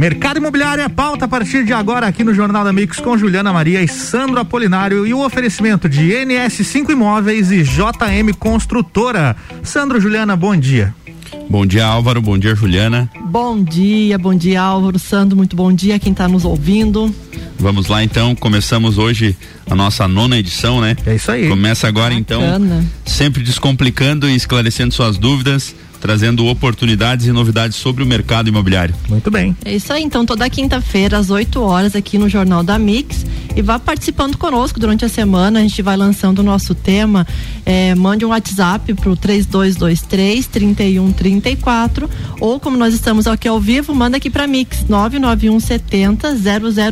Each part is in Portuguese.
Mercado Imobiliário é pauta a partir de agora aqui no Jornal da Mix com Juliana Maria e Sandro Apolinário e o oferecimento de NS5 Imóveis e JM Construtora. Sandro, Juliana, bom dia. Bom dia, Álvaro. Bom dia, Juliana. Bom dia, bom dia, Álvaro. Sandro, muito bom dia quem está nos ouvindo. Vamos lá então, começamos hoje a nossa nona edição, né? É isso aí. Começa agora então, Bacana. então, sempre descomplicando e esclarecendo suas dúvidas trazendo oportunidades e novidades sobre o mercado imobiliário. Muito bem. É isso aí, então toda quinta-feira às 8 horas aqui no Jornal da Mix e vá participando conosco durante a semana, a gente vai lançando o nosso tema, é, mande um WhatsApp pro 3223 3134 ou como nós estamos aqui ao vivo, manda aqui para Mix 991 70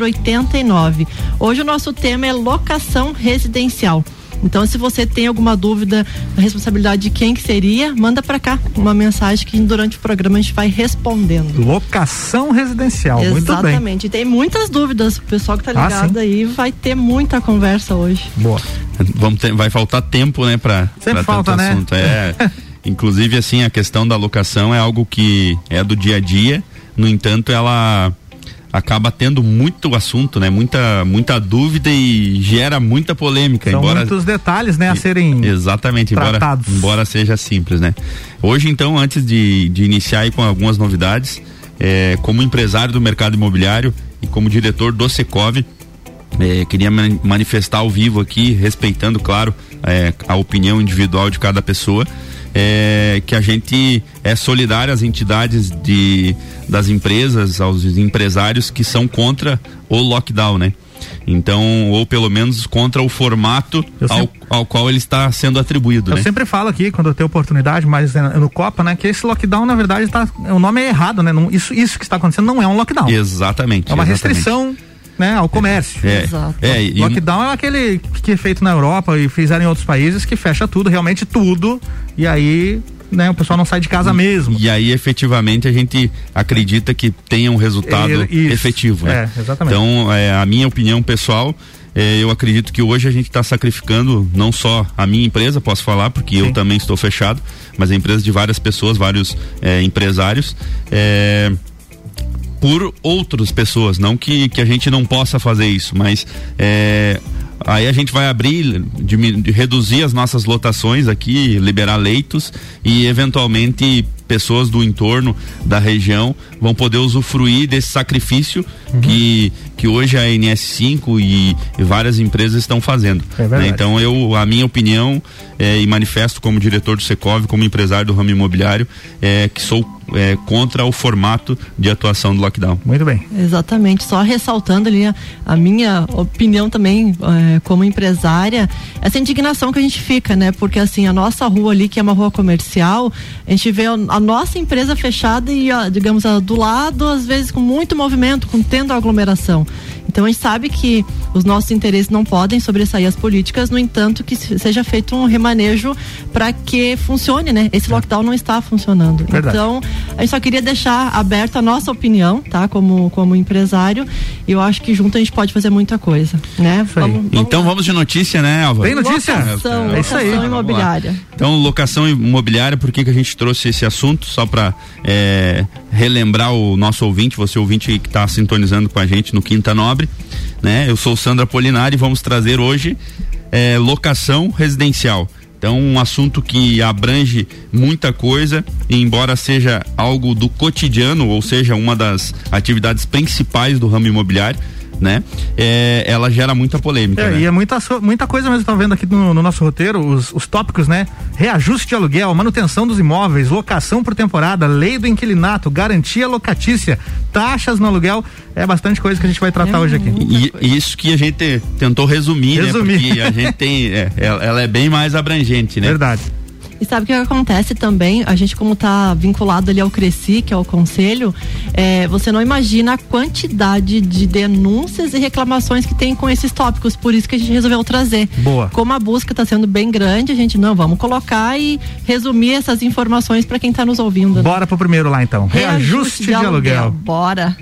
0089. Hoje o nosso tema é locação residencial. Então, se você tem alguma dúvida da responsabilidade de quem que seria, manda para cá uma mensagem que durante o programa a gente vai respondendo. Locação residencial, muito bem. Exatamente. E tem muitas dúvidas. O pessoal que tá ligado Ah, aí vai ter muita conversa hoje. Boa. Vamos ter, vai faltar tempo, né, para Sempre falta, tanto né? assunto. É, inclusive assim, a questão da locação é algo que é do dia a dia. No entanto, ela acaba tendo muito assunto, né? Muita muita dúvida e gera muita polêmica, São embora muitos detalhes, né, a serem Exatamente, embora, tratados. embora seja simples, né? Hoje, então, antes de, de iniciar aí com algumas novidades, é, como empresário do mercado imobiliário e como diretor do Secov, é, queria man- manifestar ao vivo aqui, respeitando, claro, é, a opinião individual de cada pessoa, é, que a gente é solidário às entidades de, das empresas, aos empresários que são contra o lockdown, né? Então, ou pelo menos contra o formato ao, sempre- ao qual ele está sendo atribuído, Eu né? sempre falo aqui, quando eu tenho oportunidade, mas é no Copa, né, que esse lockdown, na verdade, tá, o nome é errado, né? Não, isso, isso que está acontecendo não é um lockdown. Exatamente. É uma exatamente. restrição, né, ao comércio. É, Exato. é, e- Lockdown é aquele que é feito na Europa e fizeram em outros países que fecha tudo, realmente tudo, e aí, né, o pessoal não sai de casa mesmo. E aí, efetivamente, a gente acredita que tenha um resultado isso. efetivo, né? É, exatamente. Então, é, a minha opinião pessoal, é, eu acredito que hoje a gente está sacrificando não só a minha empresa, posso falar, porque eu Sim. também estou fechado, mas a empresa de várias pessoas, vários é, empresários. é, por outras pessoas, não que, que a gente não possa fazer isso, mas é, aí a gente vai abrir, diminu- reduzir as nossas lotações aqui, liberar leitos e eventualmente pessoas do entorno da região vão poder usufruir desse sacrifício que, que hoje a NS5 e, e várias empresas estão fazendo. É né? Então eu, a minha opinião é, e manifesto como diretor do Secov, como empresário do ramo imobiliário, é que sou é, contra o formato de atuação do lockdown. Muito bem. Exatamente, só ressaltando ali a, a minha opinião também eh, como empresária, essa indignação que a gente fica, né? Porque assim, a nossa rua ali, que é uma rua comercial, a gente vê a, a nossa empresa fechada e, a, digamos, do lado, às vezes com muito movimento, com tendo aglomeração. Então a gente sabe que os nossos interesses não podem sobressair as políticas, no entanto, que se- seja feito um remanejo para que funcione, né? Esse lockdown não está funcionando. Verdade. Então, a gente só queria deixar aberta a nossa opinião, tá? Como, como empresário. E eu acho que junto a gente pode fazer muita coisa, né? Isso aí. Então lá. vamos de notícia, né, Álvaro? Tem notícia? Locação, É isso aí. locação Vamos imobiliária. Então, locação imobiliária, por que, que a gente trouxe esse assunto? Só para relembrar o nosso ouvinte, você ouvinte que está sintonizando com a gente no Quinta Nobre, né? Eu sou Sandra Polinari e vamos trazer hoje eh, locação residencial. Então, um assunto que abrange muita coisa, embora seja algo do cotidiano, ou seja, uma das atividades principais do ramo imobiliário, né? Eh, ela gera muita polêmica. É, né? e é muita, muita coisa mesmo, tá vendo aqui no, no nosso roteiro, os, os tópicos, né? Reajuste de aluguel, manutenção dos imóveis, locação por temporada, lei do inquilinato, garantia locatícia, taxas no aluguel, é bastante coisa que a gente vai tratar É hoje aqui. E, e isso que a gente tentou resumir, Resumir. né? Porque a gente tem. é, ela, ela é bem mais abrangente, né? Verdade. E sabe o que acontece também? A gente, como tá vinculado ali ao Cresci, que é o conselho, é, você não imagina a quantidade de denúncias e reclamações que tem com esses tópicos. Por isso que a gente resolveu trazer. Boa. Como a busca está sendo bem grande, a gente não vamos colocar e resumir essas informações para quem está nos ouvindo. né? Bora pro primeiro lá então. Reajuste, de, aluguel. Bora.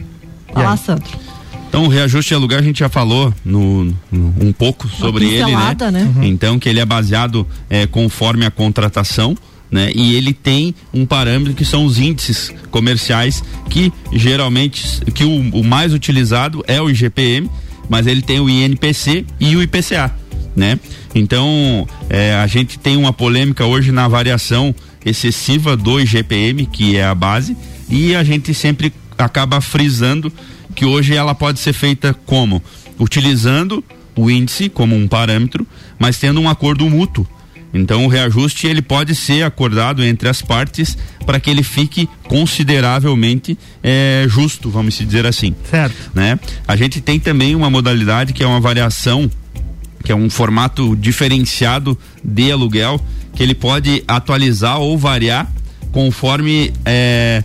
E Vai lá, aí? Sandro. Então, o reajuste de aluguel a gente já falou no, no- um pouco sobre ele, né? né? Uhum. Então, que ele é baseado é, conforme a contratação, né? E ele tem um parâmetro que são os índices comerciais que geralmente que o, o mais utilizado é o IGPM, mas ele tem o INPC e o IPCA, né? Então é, a gente tem uma polêmica hoje na variação excessiva do IGPM, que é a base, e a gente sempre acaba frisando que hoje ela pode ser feita como utilizando o índice como um parâmetro, mas tendo um acordo mútuo então o reajuste ele pode ser acordado entre as partes para que ele fique consideravelmente é, justo, vamos dizer assim. Certo. Né? A gente tem também uma modalidade que é uma variação, que é um formato diferenciado de aluguel, que ele pode atualizar ou variar conforme é,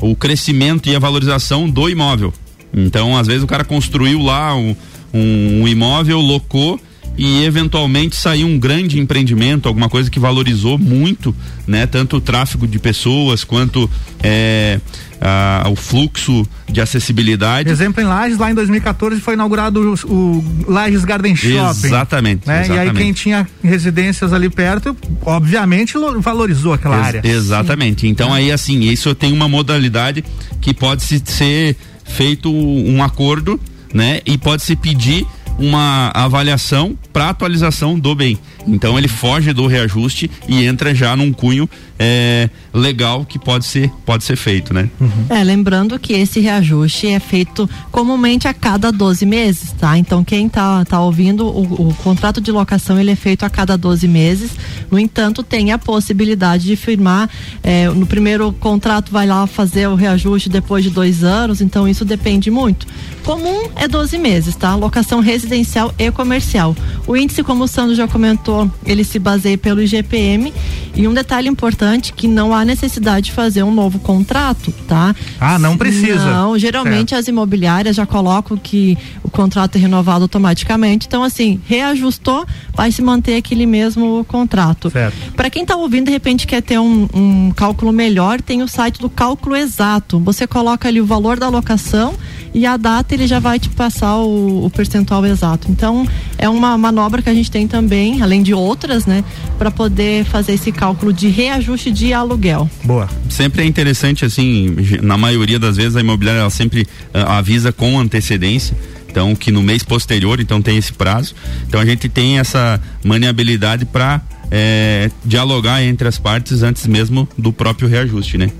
o crescimento e a valorização do imóvel. Então, às vezes o cara construiu lá um, um, imóvel, locou e eventualmente sair um grande empreendimento, alguma coisa que valorizou muito, né? Tanto o tráfego de pessoas quanto é, a, o fluxo de acessibilidade. Exemplo em Lages, lá em 2014 foi inaugurado o, o Lages Garden Shopping. Exatamente, né? exatamente. E aí quem tinha residências ali perto, obviamente valorizou aquela Ex área. Exatamente. Sim. Então aí assim, isso tem uma modalidade que pode se ser feito um acordo, né? E pode se pedir uma avaliação para atualização do bem. Então ele foge do reajuste e entra já num cunho é, legal que pode ser, pode ser feito, né? Uhum. É, lembrando que esse reajuste é feito comumente a cada 12 meses, tá? Então quem tá, tá ouvindo, o, o contrato de locação ele é feito a cada 12 meses. No entanto, tem a possibilidade de firmar é, no primeiro contrato vai lá fazer o reajuste depois de dois anos, então isso depende muito. Comum é 12 meses, tá? Locação residencial e comercial. O índice, como o Sandro já comentou, ele se baseia pelo IGPM e um detalhe importante que não há necessidade de fazer um novo contrato, tá? Ah, não precisa. Não, geralmente certo. as imobiliárias já colocam que o contrato é renovado automaticamente. Então, assim, reajustou, vai se manter aquele mesmo contrato. Para quem está ouvindo, de repente quer ter um, um cálculo melhor, tem o site do cálculo exato. Você coloca ali o valor da locação e a data ele já vai te passar o, o percentual exato. Então, é uma manobra que a gente tem também, além de outras, né, para poder fazer esse cálculo de reajuste de aluguel. Boa. Sempre é interessante, assim, na maioria das vezes a imobiliária ela sempre uh, avisa com antecedência então que no mês posterior então tem esse prazo então a gente tem essa maniabilidade para é, dialogar entre as partes antes mesmo do próprio reajuste né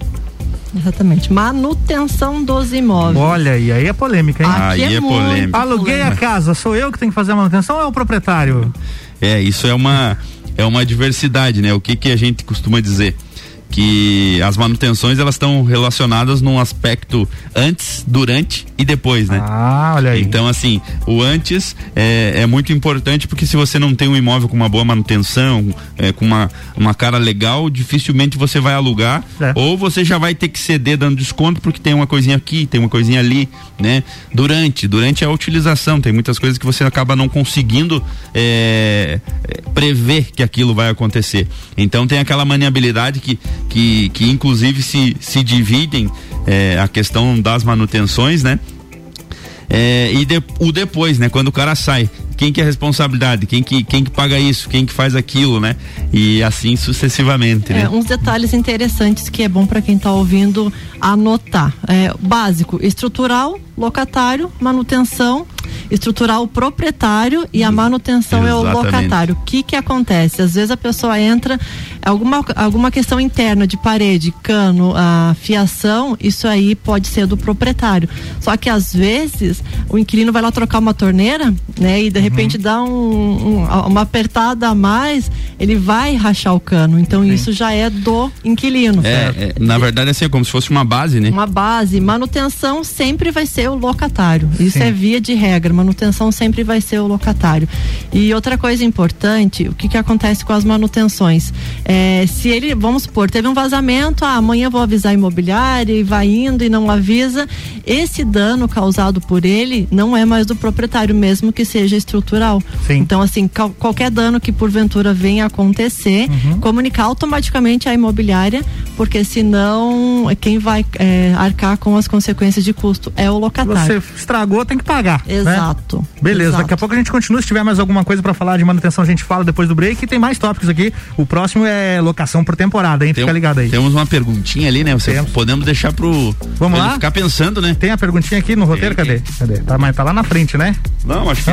Exatamente. Manutenção dos imóveis. Olha, e aí é polêmica, hein? Aqui aí é, é polêmica. Aluguei a casa, sou eu que tenho que fazer a manutenção ou é o proprietário? É, isso é uma é uma diversidade, né? O que que a gente costuma dizer? Que as manutenções elas estão relacionadas num aspecto antes, durante e depois, né? Ah, olha aí. Então, assim, o antes é, é muito importante porque se você não tem um imóvel com uma boa manutenção, é, com uma, uma cara legal, dificilmente você vai alugar é. ou você já vai ter que ceder dando desconto porque tem uma coisinha aqui, tem uma coisinha ali, né? Durante, durante a utilização, tem muitas coisas que você acaba não conseguindo é, é prever que aquilo vai acontecer. Então tem aquela maniabilidade que que, que inclusive se, se dividem é, a questão das manutenções, né? É, e de, o depois, né? Quando o cara sai, quem que é a responsabilidade? Quem que, quem que paga isso? Quem que faz aquilo, né? E assim sucessivamente, é, né? Uns detalhes interessantes que é bom para quem está ouvindo anotar. É, básico, estrutural, locatário, manutenção, estrutural proprietário e a manutenção Exatamente. é o locatário. O que que acontece? Às vezes a pessoa entra alguma alguma questão interna de parede, cano, a fiação, isso aí pode ser do proprietário. Só que às vezes o inquilino vai lá trocar uma torneira, né, e de. Repente dá um, um, uma apertada a mais, ele vai rachar o cano. Então Sim. isso já é do inquilino. É, é, na verdade assim é como se fosse uma base, né? Uma base. Manutenção sempre vai ser o locatário. Isso Sim. é via de regra. Manutenção sempre vai ser o locatário. E outra coisa importante, o que que acontece com as manutenções? É, se ele, vamos supor, teve um vazamento, ah, amanhã vou avisar a imobiliária e vai indo e não avisa, esse dano causado por ele não é mais do proprietário, mesmo que seja estrutural. Sim. Então, assim, qualquer dano que porventura venha acontecer, uhum. comunicar automaticamente à imobiliária porque senão quem vai é, arcar com as consequências de custo é o locatário. Você estragou, tem que pagar. Né? Exato. Né? Beleza, exato. daqui a pouco a gente continua. Se tiver mais alguma coisa para falar de manutenção, a gente fala depois do break. E tem mais tópicos aqui. O próximo é locação por temporada, hein? Fica tem, ligado aí. Temos uma perguntinha ali, né? Você temos. podemos deixar pro. Vamos lá? ficar pensando, né? Tem a perguntinha aqui no roteiro, tem, cadê? Cadê? Tá, mas tá lá na frente, né? Não, acho que.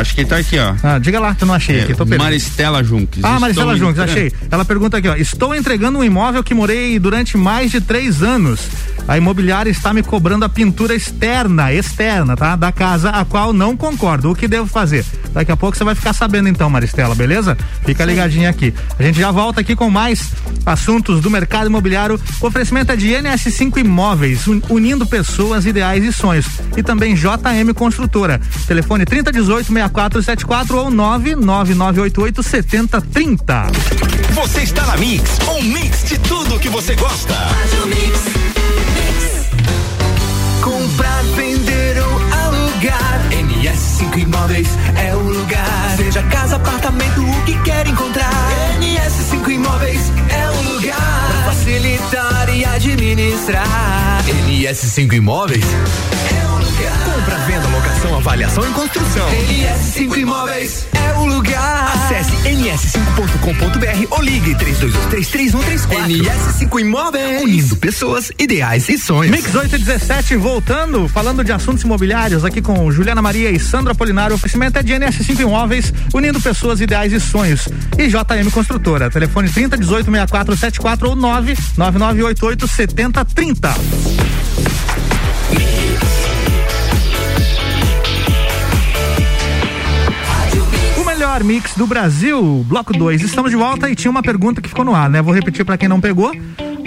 Acho que tá aqui, ó. Ah, diga lá, que eu não achei é, aqui. Tô Maristela Junques. Ah, Maristela Junques, achei. Ela pergunta aqui, ó. Estou entregando um imóvel que morei durante mais de três anos. A imobiliária está me cobrando a pintura externa, externa, tá? Da casa, a qual não concordo. O que devo fazer? Daqui a pouco você vai ficar sabendo então, Maristela, beleza? Fica ligadinha aqui. A gente já volta aqui com mais assuntos do mercado imobiliário. O oferecimento é de NS5 Imóveis, unindo pessoas, ideais e sonhos. E também JM Construtora. Telefone 3018 6474 ou 99988 7030. Você está na Mix, um mix de tudo que você gosta. Comprar, vender ou alugar. NS5 Imóveis é o lugar. Seja casa, apartamento, o que quer encontrar. NS5 Imóveis é o lugar. Pra facilitar e administrar. NS5 Imóveis é o lugar. Compra, venda, locação, avaliação e construção. NS5 Imóveis é o lugar. Acesse ns5.com.br ou ligue 32233134. NS5 Imóveis. Unindo pessoas, ideais e sonhos. Mix 817 voltando, falando de assuntos imobiliários aqui com Juliana Maria e Sandra Polinário. O oferecimento é de NS5 Imóveis, unindo pessoas, ideais e sonhos. E JM Construtora. Telefone 3018 6474 ou 99988 7030. melhor mix do Brasil, bloco 2. Estamos de volta e tinha uma pergunta que ficou no ar, né? Vou repetir para quem não pegou.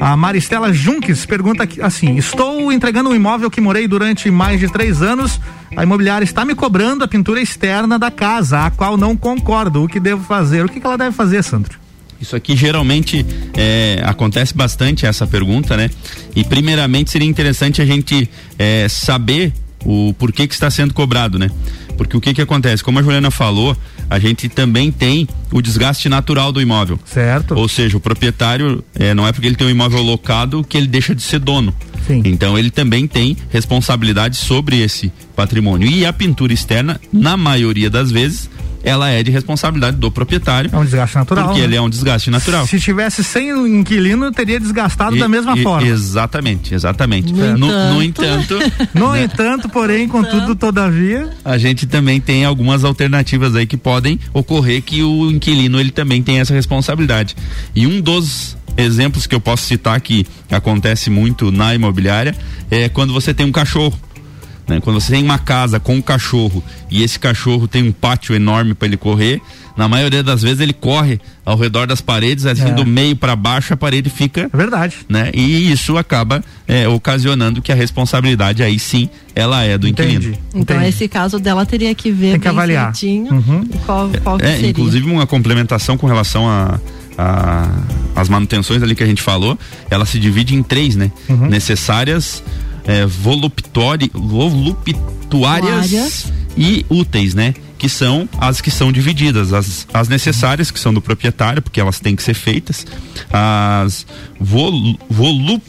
A Maristela Junques pergunta assim: Estou entregando um imóvel que morei durante mais de três anos. A imobiliária está me cobrando a pintura externa da casa, a qual não concordo. O que devo fazer? O que, que ela deve fazer, Sandro? Isso aqui geralmente é, acontece bastante essa pergunta, né? E primeiramente seria interessante a gente é, saber o porquê que está sendo cobrado, né? Porque o que que acontece? Como a Juliana falou, a gente também tem o desgaste natural do imóvel. Certo. Ou seja, o proprietário é, não é porque ele tem um imóvel locado que ele deixa de ser dono. Sim. Então ele também tem responsabilidade sobre esse patrimônio. E a pintura externa, na maioria das vezes, ela é de responsabilidade do proprietário. É um desgaste natural. Porque né? ele é um desgaste natural. Se tivesse sem o inquilino, teria desgastado e, da mesma e, forma. Exatamente, exatamente. No, no, no entanto. no entanto, porém, contudo, todavia. A gente também tem algumas alternativas aí que podem ocorrer que o inquilino ele também tem essa responsabilidade. E um dos exemplos que eu posso citar que acontece muito na imobiliária é quando você tem um cachorro. Né? Quando você tem uma casa com um cachorro e esse cachorro tem um pátio enorme para ele correr, na maioria das vezes ele corre ao redor das paredes, assim, é. do meio para baixo a parede fica. É verdade. Né? E isso acaba é, ocasionando que a responsabilidade aí sim ela é do Entendi. inquilino. Então Entendi. esse caso dela teria que ver Tem que avaliar. uhum. qual, qual é, seria. Inclusive uma complementação com relação a a, as manutenções ali que a gente falou, ela se divide em três, né? Uhum. Necessárias, é, voluptuárias e úteis, né? Que são as que são divididas, as, as necessárias, que são do proprietário, porque elas têm que ser feitas, as vol, volup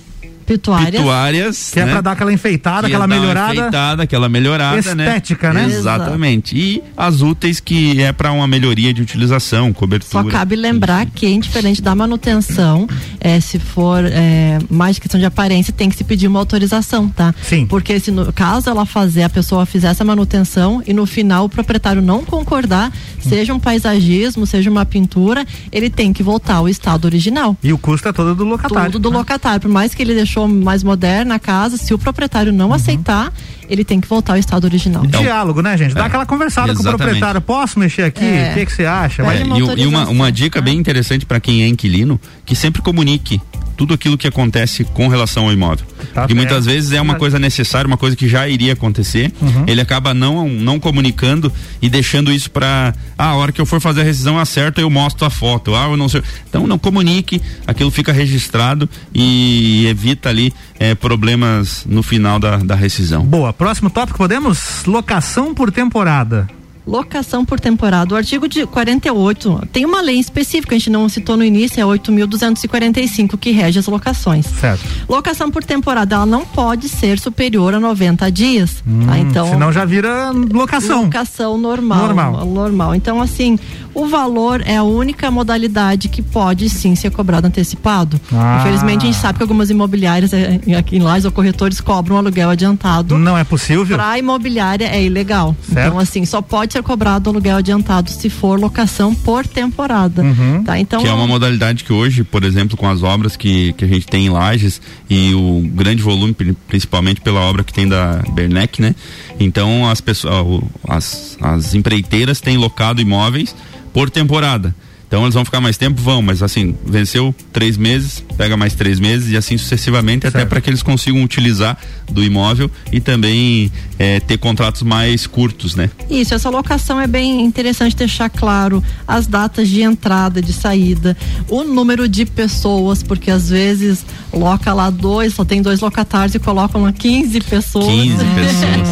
Pituárias. Pituárias que é né? é pra dar aquela enfeitada, aquela melhorada. Enfeitada, aquela melhorada, Estética, né? né? Exatamente. E as úteis que é para uma melhoria de utilização, cobertura. Só cabe lembrar que, indiferente da manutenção, é, se for é, mais questão de aparência, tem que se pedir uma autorização, tá? Sim. Porque se no caso ela fazer, a pessoa fizer essa manutenção e no final o proprietário não concordar, hum. seja um paisagismo, seja uma pintura, ele tem que voltar ao estado original. E o custo é todo do locatário. Tudo do locatário. Por mais que ele deixou deixou mais moderna a casa, se o proprietário não uhum. aceitar, ele tem que voltar ao estado original. Então, Diálogo, né, gente? Dá é, aquela conversada exatamente. com o proprietário. Posso mexer aqui? É. O que, que você acha? É, e, e uma, uma dica bem interessante para quem é inquilino, que sempre comunique tudo aquilo que acontece com relação ao imóvel. Tá Porque muitas vezes é uma coisa necessária, uma coisa que já iria acontecer, uhum. ele acaba não, não comunicando e deixando isso para ah, a hora que eu for fazer a rescisão acerta eu mostro a foto. Ah, eu não sei. Então não comunique, aquilo fica registrado e evita ali eh, problemas no final da, da rescisão. Boa, próximo tópico podemos? Locação por temporada. Locação por temporada. O artigo de 48 tem uma lei específica, a gente não citou no início, é 8.245 que rege as locações. Certo. Locação por temporada, ela não pode ser superior a 90 dias. Hum, tá? Então, senão já vira locação. Locação normal. Normal. Normal. Então, assim, o valor é a única modalidade que pode sim ser cobrado antecipado. Ah. Infelizmente, a gente sabe que algumas imobiliárias eh, aqui em Lages ou corretores cobram aluguel adiantado. Não é possível? Para imobiliária é ilegal. Certo. Então, assim, só pode ser cobrado aluguel adiantado se for locação por temporada. Uhum. Tá? Então, Que é uma modalidade que hoje, por exemplo, com as obras que, que a gente tem em Lages e o grande volume, pri- principalmente pela obra que tem da Bernec, né? Então as pessoas, as, as empreiteiras têm locado imóveis por temporada. Então eles vão ficar mais tempo? Vão, mas assim, venceu três meses, pega mais três meses e assim sucessivamente, até Certo. para que eles consigam utilizar do imóvel e também eh, ter contratos mais curtos, né? Isso, essa locação é bem interessante deixar claro as datas de entrada, de saída, o número de pessoas, porque às vezes loca lá dois, só tem dois locatários e colocam lá 15 pessoas. 15 pessoas.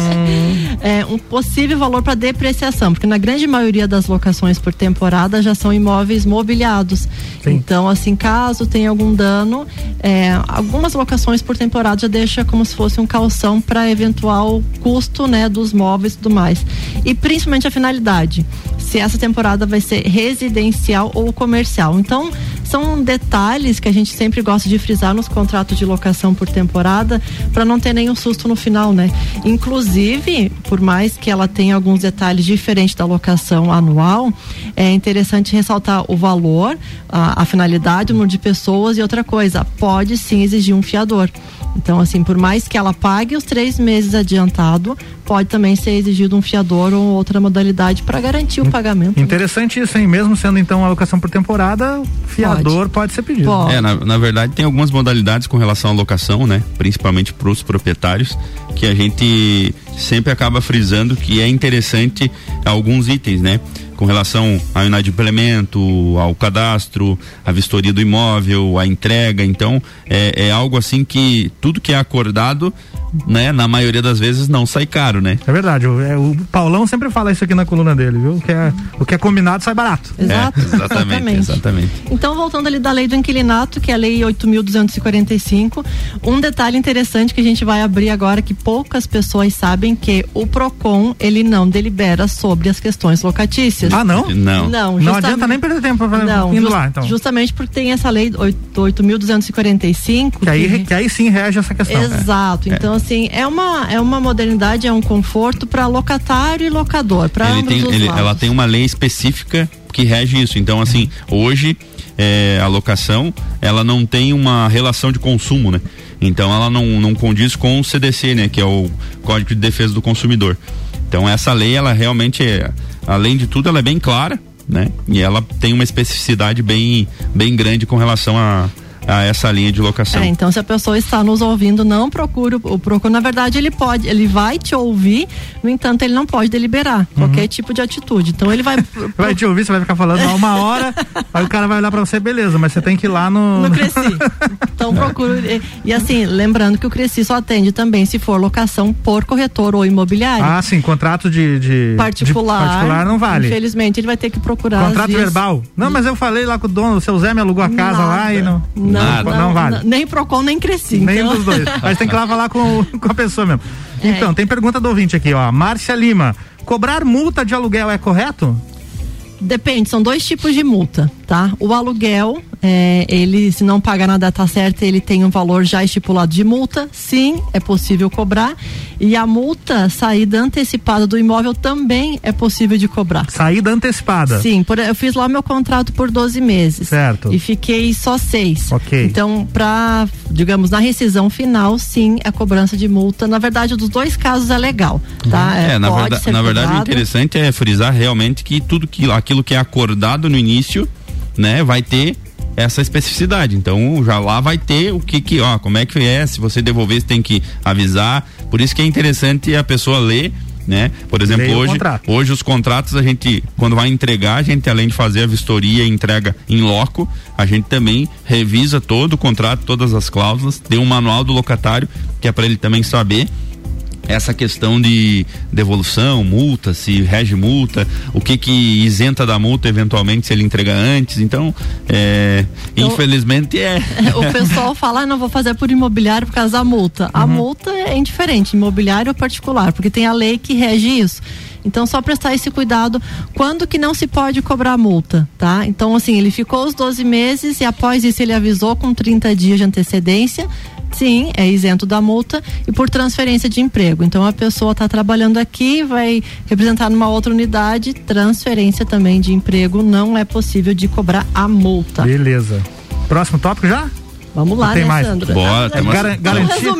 É, um possível valor para depreciação, porque na grande maioria das locações por temporada já são imóveis mobiliados. Sim. Então, assim, caso tenha algum dano, é, algumas locações por temporada já deixa como se fosse um calção para eventual custo, né, dos móveis e tudo mais. E principalmente a finalidade, se essa temporada vai ser residencial ou comercial. Então, são detalhes que a gente sempre gosta de frisar nos contratos de locação por temporada para não ter nenhum susto no final, né? Inclusive, por mais que ela tenha alguns detalhes diferentes da locação anual, é interessante ressaltar o valor, a, a finalidade, o número de pessoas e outra coisa, pode sim exigir um fiador. Então, assim, por mais que ela pague os três meses adiantado, pode também ser exigido um fiador ou outra modalidade para garantir o pagamento. né? Interessante isso, hein? Mesmo sendo então alocação por temporada, fiador pode, ser pedido. Pode. É, na, na verdade tem algumas modalidades com relação à locação, né? Principalmente para os proprietários, que a gente sempre acaba frisando que é interessante alguns itens, né? Com relação ao inadimplemento, ao cadastro, à vistoria do imóvel, à entrega. Então, é, é algo assim que tudo que é acordado, né? Na maioria das vezes não sai caro, né? É verdade, o, é, o Paulão sempre fala isso aqui na coluna dele, viu? Que é, o que é combinado sai barato. Exato. É, exatamente, exatamente. Então, voltando ali da lei do inquilinato, que é a lei 8.245, um detalhe interessante que a gente vai abrir agora, que poucas pessoas sabem, que o PROCON, ele não delibera sobre as questões locatícias. Ah, não? Não. Não, Não adianta nem perder tempo pra, Não, indo jus- lá, então. justamente porque tem essa lei 8.245. Que aí, que aí sim rege essa questão. Exato. Então, assim, é uma, é uma modernidade, é um conforto para locatário e locador, para Ele ambos tem, os ele- lados. ela tem uma lei específica que rege isso. Então, assim, hoje é, a locação ela não tem uma relação de consumo, né? Então ela não, não condiz com o CDC, né? Que é o Código de Defesa do Consumidor. Então essa lei, ela realmente é, além de tudo, ela é bem clara, né? E ela tem uma especificidade bem, bem grande com relação a, a essa linha de locação. É, então se a pessoa está nos ouvindo, não procure o, o procura. Na verdade, ele pode, ele vai te ouvir, no entanto, ele não pode deliberar qualquer tipo de atitude. Então ele vai Vai te ouvir, você vai ficar falando há uma hora, aí o cara vai olhar pra você, beleza, mas você tem que ir lá no. no Cresci. Então procura. E, e assim, lembrando que o Cresci só atende também se for locação por corretor ou imobiliário. Ah, sim, contrato de, de- particular. de particular não vale. Infelizmente, ele vai ter que procurar. Contrato verbal. Não, mas eu falei lá com o dono, o seu Zé me alugou a casa Nada. lá e não. Não, Nada. não, Não vale. nem Procon, nem Cresci. Nem então... um dos dois. Mas tem que lá falar com, com a pessoa mesmo. É. Então, tem pergunta do ouvinte aqui, ó. Márcia Lima. Cobrar multa de aluguel é correto? Depende, são dois tipos de multa, tá? O aluguel, é, ele, se não pagar na data certa, ele tem um valor já estipulado de multa, sim, é possível cobrar. E a multa, saída antecipada do imóvel, também é possível de cobrar. Saída antecipada. Sim, por- eu fiz lá meu contrato por 12 meses. Certo. E fiquei só seis. Ok. Então, pra, digamos, na rescisão final, sim, a cobrança de multa. Na verdade, dos dois casos é legal, tá? É, na, pode verda- ser na verdade o interessante é frisar realmente que tudo que, aquilo que é acordado no início, né, vai ter essa especificidade. Então já lá vai ter o que que, ó, como é que é, se você devolver, você tem que avisar. Por isso que é interessante a pessoa ler, né? Por exemplo, Leia o hoje, hoje os contratos a gente, quando vai entregar, a gente além de fazer a vistoria e entrega em loco, a gente também revisa todo o contrato, todas as cláusulas, tem um manual do locatário que é para ele também saber essa questão de devolução, multa, se rege multa, o que que isenta da multa eventualmente se ele entrega antes. Então, é, então infelizmente é. O pessoal fala, ah, não vou fazer por imobiliário por causa da multa. A uhum. multa é indiferente, imobiliário ou particular, porque tem a lei que rege isso. Então, só prestar esse cuidado quando que não se pode cobrar multa, tá? Então, assim, ele ficou os 12 meses e após isso ele avisou com 30 dias de antecedência sim, é isento da multa e por transferência de emprego. Então a pessoa está trabalhando aqui, vai representar numa outra unidade, transferência também de emprego, não é possível de cobrar a multa. Beleza. Próximo tópico já? Vamos lá, tem né, mais? Sandra? Bora, é gar garantia.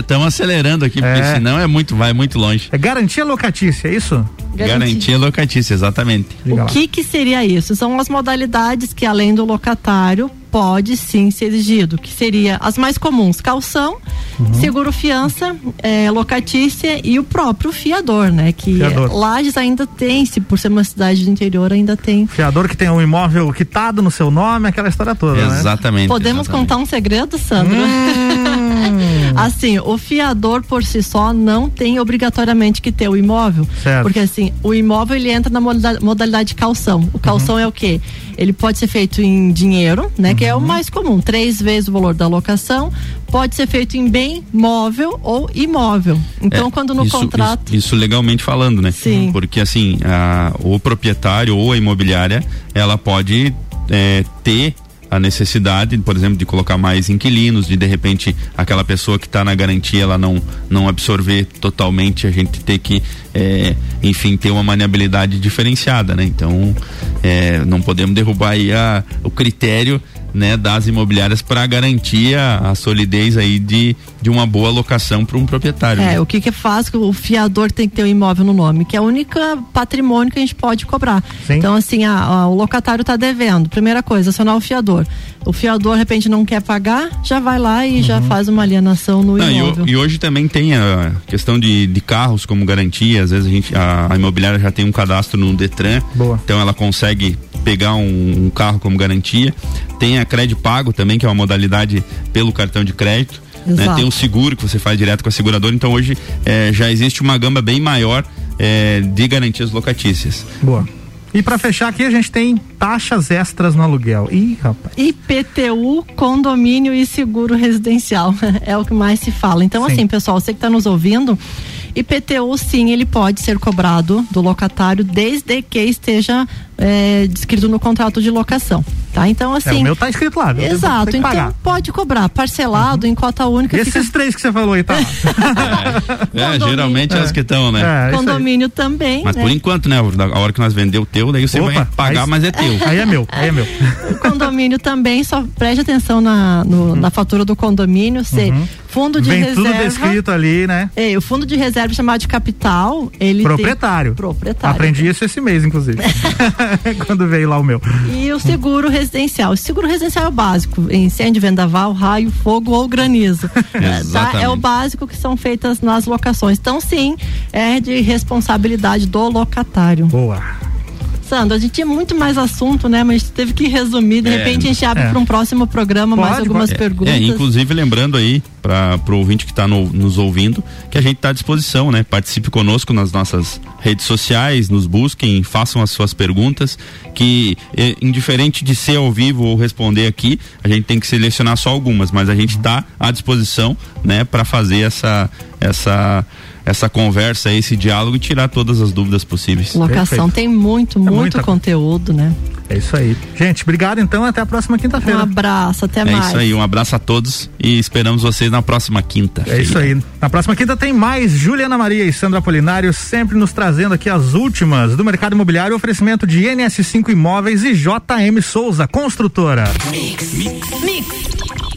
Estamos acelerando aqui, porque é. senão é muito, vai muito longe. É garantia locatícia, é isso? Garantia, garantia locatícia, exatamente. O que que seria isso? São as modalidades que além do locatário pode sim ser exigido, que seria as mais comuns, calção, uhum. seguro fiança, é, locatícia e o próprio fiador, né? Que fiador. Lages ainda tem, se por ser uma cidade do interior, ainda tem. Fiador que tem um imóvel quitado no seu nome, aquela história toda, né? Exatamente. Né? Podemos exatamente. contar um segredo, Sandro? Hum. assim, o fiador por si só não tem obrigatoriamente que ter o imóvel, certo. porque assim, o imóvel ele entra na modalidade, modalidade calção. O calção uhum. é o quê? Ele pode ser feito em dinheiro, né? Uhum. Que é o uhum. mais comum, três vezes o valor da locação. Pode ser feito em bem móvel ou imóvel. Então, é, quando no isso, contrato. Isso, isso, legalmente falando, né? Sim. Porque assim, a, o proprietário ou a imobiliária, ela pode é, ter a necessidade, por exemplo, de colocar mais inquilinos, de de repente aquela pessoa que está na garantia ela não não absorver totalmente, a gente ter que, é, enfim, ter uma maniabilidade diferenciada, né? Então, é, não podemos derrubar aí a, o critério né, das imobiliárias para garantir a, a, solidez aí de, de uma boa locação para um proprietário. É, né? o que que faz que o fiador tem que ter o um imóvel no nome, que é o único patrimônio que a gente pode cobrar. Sim. Então, assim, a, a, o locatário está devendo. Primeira coisa, acionar o fiador. O fiador, de repente, não quer pagar, já vai lá e uhum. já faz uma alienação no não, imóvel. E, e, hoje também tem a questão de, de carros como garantia. Às vezes a, gente, a, a imobiliária já tem um cadastro no Detran, Boa. então ela consegue pegar um, um carro como garantia. Tem a crédito pago também, que é uma modalidade pelo cartão de crédito. Né? Tem o seguro que você faz direto com a seguradora. Então hoje é, já existe uma gama bem maior é, de garantias locatícias. Boa. E para fechar aqui, a gente tem taxas extras no aluguel. Ih, rapaz. IPTU, condomínio e seguro residencial. É o que mais se fala. Então, Sim. assim, pessoal, você que está nos ouvindo, IPTU sim, ele pode ser cobrado do locatário desde que esteja é, descrito no contrato de locação. Tá? Então, assim. É, o assim, meu tá escrito lá. Exato. Então pagar. pode cobrar parcelado uhum. em cota única. E fica... esses três que você falou aí, tá? é, é geralmente é. as que estão, né? É, Condomínio também. Mas né? por enquanto, né? A hora que nós vender o teu, daí você Opa, vai pagar, aí, mas é teu. Aí é meu, aí é meu. O condomínio também, só preste atenção na, no, uhum. na fatura do condomínio. Se uhum. fundo de Vem reserva. tudo descrito ali, né? É, o fundo de reserva chamado de capital, ele. Proprietário. Tem... Proprietário. Aprendi isso esse mês, inclusive. Quando veio lá o meu. E o seguro residencial. O seguro residencial é o básico: incêndio, vendaval, raio, fogo ou granizo. tá? É o básico que são feitas nas locações. Então, sim, é de responsabilidade do locatário. Boa. Sandro, a gente tinha muito mais assunto, né? Mas teve que resumir. De é, repente a gente abre é. para um próximo programa pode, mais algumas pode. perguntas. É, inclusive lembrando aí para o ouvinte que está no, nos ouvindo que a gente está à disposição, né? Participe conosco nas nossas redes sociais, nos busquem, façam as suas perguntas. Que é, indiferente de ser ao vivo ou responder aqui, a gente tem que selecionar só algumas, mas a gente está à disposição, né? Para fazer essa essa essa conversa, esse diálogo e tirar todas as dúvidas possíveis. Locação Perfeito. tem muito, é muito conteúdo, né? É isso aí. Gente, obrigado então, até a próxima quinta-feira. Um abraço, até é mais. É isso aí, um abraço a todos e esperamos vocês na próxima quinta. É isso aí. Na próxima quinta tem mais Juliana Maria e Sandra Polinário, sempre nos trazendo aqui as últimas do mercado imobiliário, oferecimento de NS5 Imóveis e JM Souza, construtora. Mix, mix, mix.